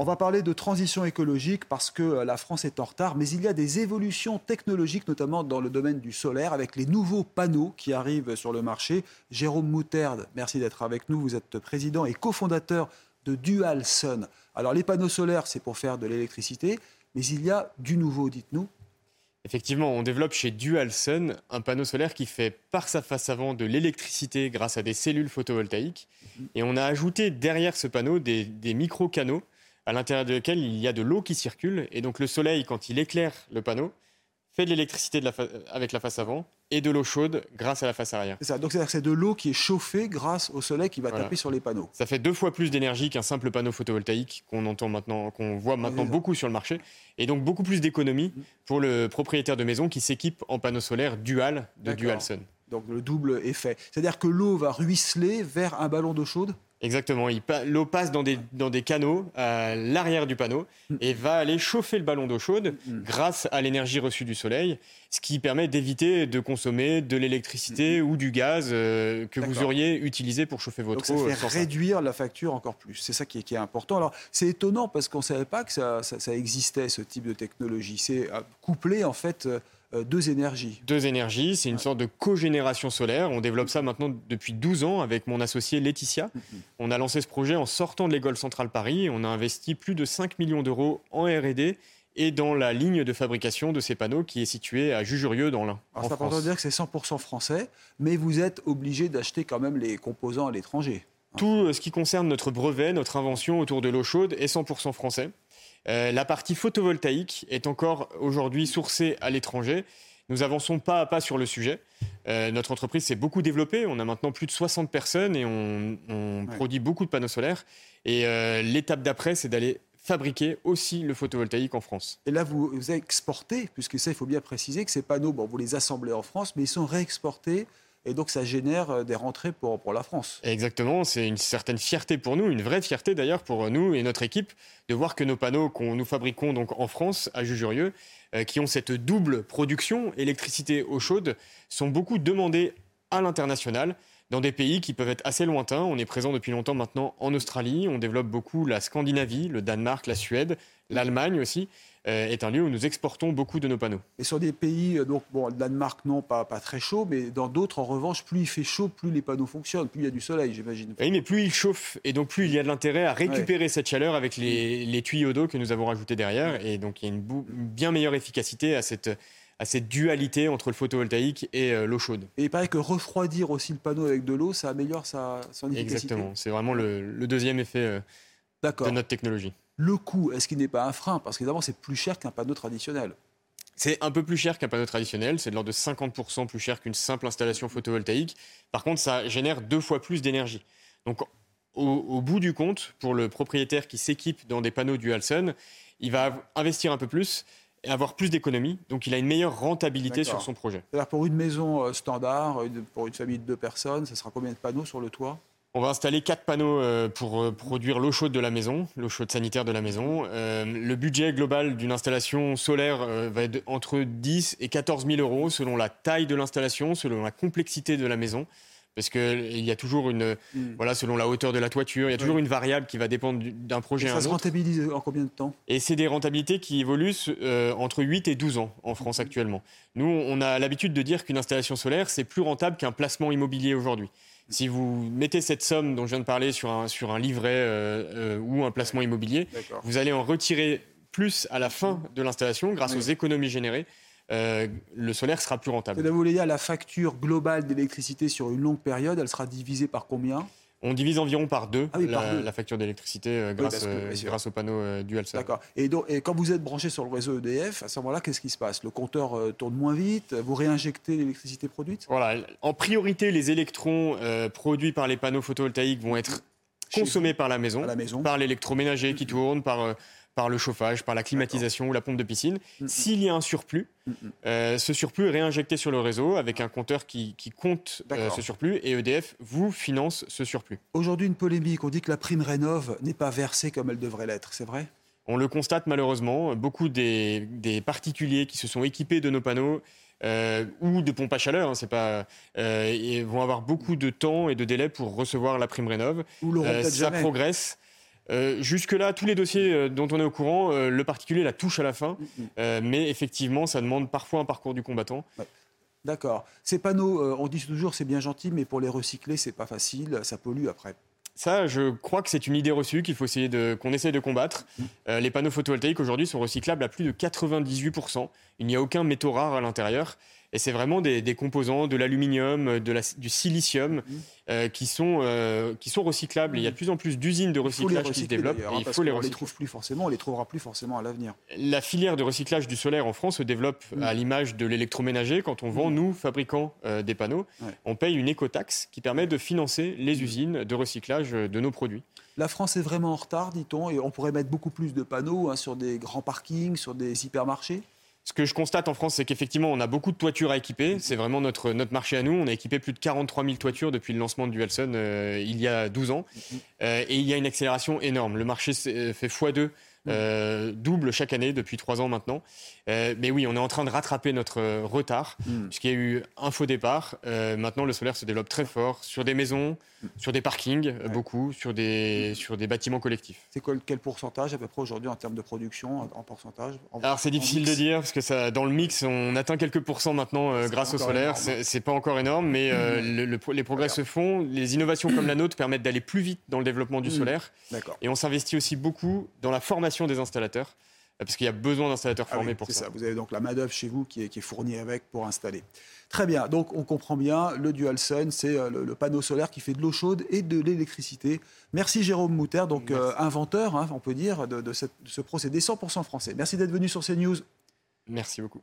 On va parler de transition écologique parce que euh, la France est en retard, mais il y a des évolutions technologiques, notamment dans le domaine du solaire, avec les nouveaux panneaux qui arrivent sur le marché. Jérôme Moutarde, merci d'être avec nous. Vous êtes président et cofondateur de Dual Sun. Alors les panneaux solaires, c'est pour faire de l'électricité, mais il y a du nouveau, dites-nous. Effectivement, on développe chez Dual Sun un panneau solaire qui fait par sa face avant de l'électricité grâce à des cellules photovoltaïques. Et on a ajouté derrière ce panneau des, des micro-canaux à l'intérieur desquels il y a de l'eau qui circule. Et donc le soleil, quand il éclaire le panneau, fait de l'électricité avec la face avant et de l'eau chaude grâce à la face arrière. C'est ça. Donc c'est de l'eau qui est chauffée grâce au soleil qui va Voilà. taper sur les panneaux. Ça fait deux fois plus d'énergie qu'un simple panneau photovoltaïque qu'on entend maintenant, qu'on voit maintenant beaucoup sur le marché, et donc beaucoup plus d'économie pour le propriétaire de maison qui s'équipe en panneau solaire dual de D'accord. Dual Sun. Donc le double effet. C'est-à-dire que l'eau va ruisseler vers un ballon d'eau chaude? Exactement. L'eau passe dans des, dans des canaux à l'arrière du panneau et va aller chauffer le ballon d'eau chaude grâce à l'énergie reçue du soleil, ce qui permet d'éviter de consommer de l'électricité ou du gaz euh, que vous auriez utilisé pour chauffer Donc votre ça eau. euh, fait sans ça. réduire la facture encore plus. C'est ça qui est, qui est important. Alors c'est étonnant parce qu'on ne savait pas que ça, ça- ça existait, ce type de technologie. C'est euh, coupler en fait euh, deux énergies. Deux énergies, c'est une sorte de cogénération solaire. On développe ça maintenant depuis 12 ans avec mon associé Laetitia. On a lancé ce projet en sortant de l'école centrale Paris. On a investi plus de 5 millions d'euros en R&D et dans la ligne de fabrication de ces panneaux qui est située à Jujurieux dans l'Ain. Alors c'est important de dire que c'est 100% français, mais vous êtes obligé d'acheter quand même les composants à l'étranger. Tout euh, ce qui concerne notre brevet, notre invention autour de l'eau chaude est 100% français. Euh, la partie photovoltaïque est encore aujourd'hui sourcée à l'étranger. Nous avançons pas à pas sur le sujet. Euh, notre entreprise s'est beaucoup développée. On a maintenant plus de 60 personnes et on, on Ouais. produit beaucoup de panneaux solaires. Et euh, l'étape d'après, c'est d'aller fabriquer aussi le photovoltaïque en France. Et là, vous, vous exportez, puisque ça, il faut bien préciser que ces panneaux, bon, vous les assemblez en France, mais ils sont réexportés, et donc ça génère euh, des rentrées pour, pour la France. Exactement, c'est une certaine fierté pour nous, une vraie fierté d'ailleurs pour nous et notre équipe, de voir que nos panneaux qu'on nous fabriquons donc en France, à Jujurieux, euh, qui ont cette double production, électricité eau chaude, sont beaucoup demandés à l'international, dans des pays qui peuvent être assez lointains. On est présent depuis longtemps maintenant en Australie, on développe beaucoup la Scandinavie, le Danemark, la Suède, l'Allemagne aussi, euh, est un lieu où nous exportons beaucoup de nos panneaux. Et sur des pays, euh, donc, bon, le Danemark, non, pas, pas très chaud, mais dans d'autres, en revanche, plus il fait chaud, plus les panneaux fonctionnent, plus il y a du soleil, j'imagine. Oui, mais plus il chauffe et donc plus il y a de l'intérêt à récupérer cette chaleur avec les, les tuyaux d'eau que nous avons rajoutés derrière. Et donc il y a une bien meilleure efficacité à cette, à cette dualité entre le photovoltaïque et euh, l'eau chaude. Et il paraît que refroidir aussi le panneau avec de l'eau, ça améliore sa, son efficacité. Exactement. C'est vraiment le, le deuxième effet euh, de notre technologie. Le coût, est-ce qu'il n'est pas un frein? Parce qu'évidemment, c'est plus cher qu'un panneau traditionnel. C'est un peu plus cher qu'un panneau traditionnel, c'est de l'ordre de 50% plus cher qu'une simple installation photovoltaïque. Par contre, ça génère deux fois plus d'énergie. Donc, au, au bout du compte, pour le propriétaire qui s'équipe dans des panneaux Dual Sun, il va investir un peu plus et avoir plus d'économies. Donc, il a une meilleure rentabilité sur son projet. C'est-à-dire pour une maison euh, standard, une- pour une famille de deux personnes, ça sera combien de panneaux sur le toit? On va installer quatre panneaux euh, pour euh, produire l'eau chaude de la maison, l'eau chaude sanitaire de la maison. Euh, le budget global d'une installation solaire euh, va être entre 10 et 14 000 euros selon la taille de l'installation, selon la complexité de la maison. Parce qu'il y a toujours une, Hmm. voilà, selon la hauteur de la toiture, il y a toujours Oui. une variable qui va dépendre du- d'un projet à Ça un se rentabilise en combien de temps? Et c'est des rentabilités qui évoluent euh, entre 8 et 12 ans en France actuellement. Nous, on a l'habitude de dire qu'une installation solaire, c'est plus rentable qu'un placement immobilier aujourd'hui. Si vous mettez cette somme dont je viens de parler sur un, sur un livret euh, euh, ou un placement immobilier, vous allez en retirer plus à la fin de l'installation grâce Oui. aux économies générées. Euh, le solaire sera plus rentable. Vous voulez dire, la facture globale d'électricité sur une longue période, elle sera divisée par combien? On divise environ par deux, Ah oui, par la, deux. la facture d'électricité euh, grâce, parce que, euh, grâce au panneau euh, dual. D'accord. Et, donc, et quand vous êtes branché sur le réseau EDF, à ce moment-là, qu'est-ce qui se passe? Le compteur euh, tourne moins vite Vous réinjectez l'électricité produite? Voilà. En priorité, les électrons produits par les panneaux photovoltaïques vont être consommé par la maison, à la maison. par l'électroménager qui tourne, par, par le chauffage, par la climatisation ou la pompe de piscine. S'il y a un surplus, euh, ce surplus est réinjecté sur le réseau avec un compteur qui, qui compte euh, ce surplus et EDF vous finance ce surplus. Aujourd'hui, une polémique. On dit que la prime rénov n'est pas versée comme elle devrait l'être. C'est vrai? On le constate malheureusement, beaucoup des, des particuliers qui se sont équipés de nos panneaux euh, ou de pompes à chaleur, hein, c'est pas, euh, vont avoir beaucoup de temps et de délai pour recevoir la prime rénov. Euh, ça jamais. progresse. Euh, Jusque-là, tous les dossiers euh, dont on est au courant, euh, le particulier la touche à la fin, mais effectivement, ça demande parfois un parcours du combattant. D'accord. Ces panneaux, on dit toujours c'est bien gentil, mais pour les recycler, c'est pas facile. Ça pollue après. Ça, je crois que c'est une idée reçue qu'il faut essayer de, qu'on essaie de combattre. Euh, les panneaux photovoltaïques aujourd'hui sont recyclables à plus de 98%. Il n'y a aucun métaux rare à l'intérieur. Et c'est vraiment des, des composants, de l'aluminium, la- du silicium, euh, qui, sont, euh, qui sont recyclables. Et il y a de plus en plus d'usines de les recyclage qui se développent. hein, il parce faut les qu'on les recycler. trouve plus forcément. On les trouvera plus forcément à l'avenir. La filière de recyclage du solaire en France se développe à l'image de l'électroménager. Quand on vend, nous, fabricants euh, des panneaux, Ouais. on paye une écotaxe qui permet de financer les usines de recyclage euh, de nos produits. La France est vraiment en retard, dit-on, et on pourrait mettre beaucoup plus de panneaux hein, sur des grands parkings, sur des hypermarchés. Ce que je constate en France, c'est qu'effectivement, on a beaucoup de toitures à équiper. C'est vraiment notre, notre marché à nous. On a équipé plus de 43 000 toitures depuis le lancement de Dualson euh, il y a 12 ans. Euh, et il y a une accélération énorme. Le marché s'est- fait x2, euh, double chaque année depuis 3 ans maintenant. Euh, mais oui, on est en train de rattraper notre retard, puisqu'il y a eu un faux départ. Euh, maintenant, le solaire se développe très fort sur des maisons, sur des parkings, beaucoup, sur des, sur des bâtiments collectifs. C'est quel, quel pourcentage à peu près aujourd'hui en termes de production, en, en pourcentage en- Alors c'est difficile mix de dire parce que ça, dans le mix, on atteint quelques pourcents maintenant grâce au solaire. C'est pas encore énorme, mais le- le pro- les progrès se font. Les innovations comme la nôtre permettent d'aller plus vite dans le développement du Mm. solaire. Et on s'investit aussi beaucoup dans la formation des installateurs euh, parce qu'il y a besoin d'installateurs Ah formés oui, pour c'est ça. ça. Vous avez donc la main-d'œuvre chez vous qui est, qui est fournie avec pour installer. Très bien. Donc, on comprend bien, le Dual Sun, c'est euh, le, le panneau solaire qui fait de l'eau chaude et de l'électricité. Merci Jérôme Mouter, donc euh, inventeur, hein, on peut dire, de, de cette- de ce procédé 100% français. Merci d'être venu sur CNews. Merci beaucoup.